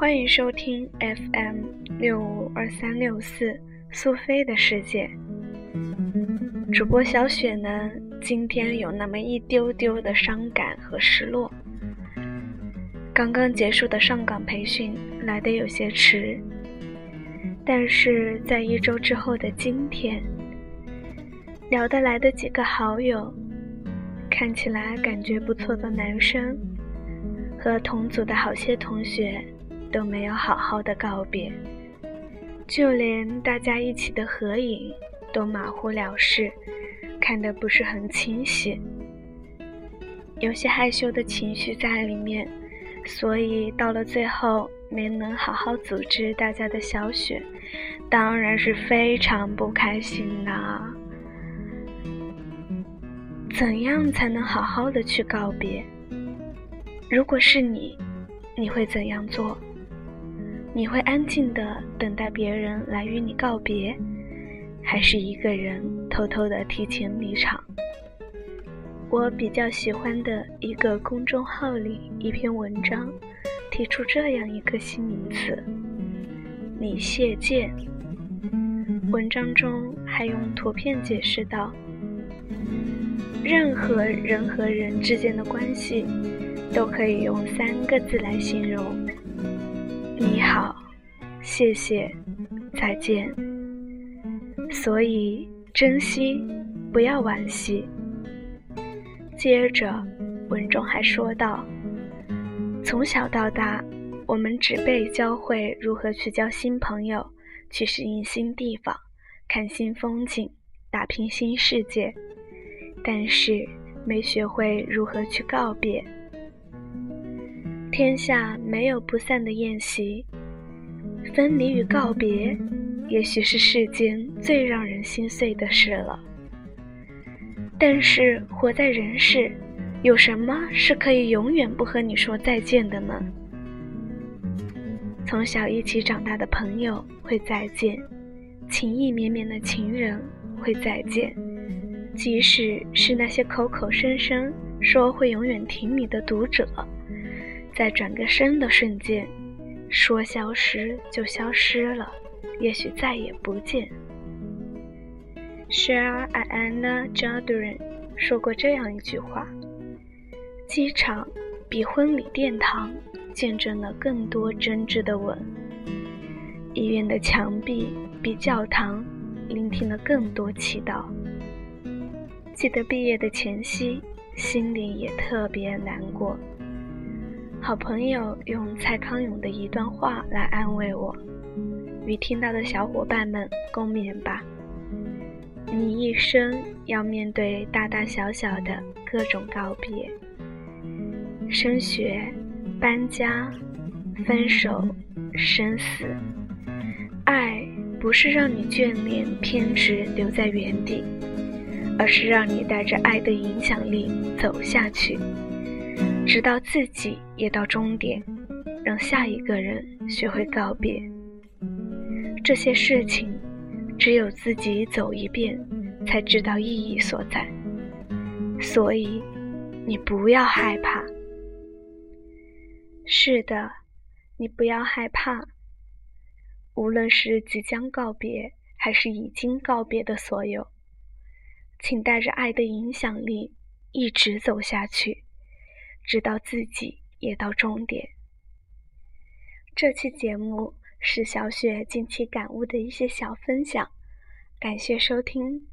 欢迎收听 FM 六五二三六四苏菲的世界。主播小雪呢，今天有那么一丢丢的伤感和失落。刚刚结束的上岗培训来得有些迟，但是在一周之后的今天，聊得来的几个好友，看起来感觉不错的男生，和同组的好些同学都没有好好的告别，就连大家一起的合影都马虎了事，看得不是很清晰，有些害羞的情绪在里面。所以到了最后没能好好组织大家的小雪，当然是非常不开心啦。怎样才能好好的去告别？如果是你，你会怎样做？你会安静的等待别人来与你告别，还是一个人偷偷的提前离场？我比较喜欢的一个公众号里一篇文章，提出这样一个新名词“你谢剑”。文章中还用图片解释道：任何人和人之间的关系，都可以用三个字来形容：你好，谢谢，再见。所以珍惜，不要惋惜。接着，文中还说道：“从小到大，我们只被教会如何去交新朋友，去适应新地方，看新风景，打拼新世界，但是没学会如何去告别。天下没有不散的宴席，分离与告别，也许是世间最让人心碎的事了。”但是活在人世，有什么是可以永远不和你说再见的呢？从小一起长大的朋友会再见，情意绵绵的情人会再见，即使是那些口口声声说会永远挺你的读者，在转个身的瞬间，说消失就消失了，也许再也不见。Share Anna Jardine 说过这样一句话：“机场比婚礼殿堂见证了更多真挚的吻，医院的墙壁比教堂聆听了更多祈祷。”记得毕业的前夕，心里也特别难过。好朋友用蔡康永的一段话来安慰我：“与听到的小伙伴们共勉吧。”你一生要面对大大小小的各种告别，升学、搬家、分手、生死。爱不是让你眷恋、偏执留在原地，而是让你带着爱的影响力走下去，直到自己也到终点，让下一个人学会告别。这些事情。只有自己走一遍，才知道意义所在。所以，你不要害怕。是的，你不要害怕。无论是即将告别，还是已经告别的所有，请带着爱的影响力，一直走下去，直到自己也到终点。这期节目。是小雪近期感悟的一些小分享，感谢收听。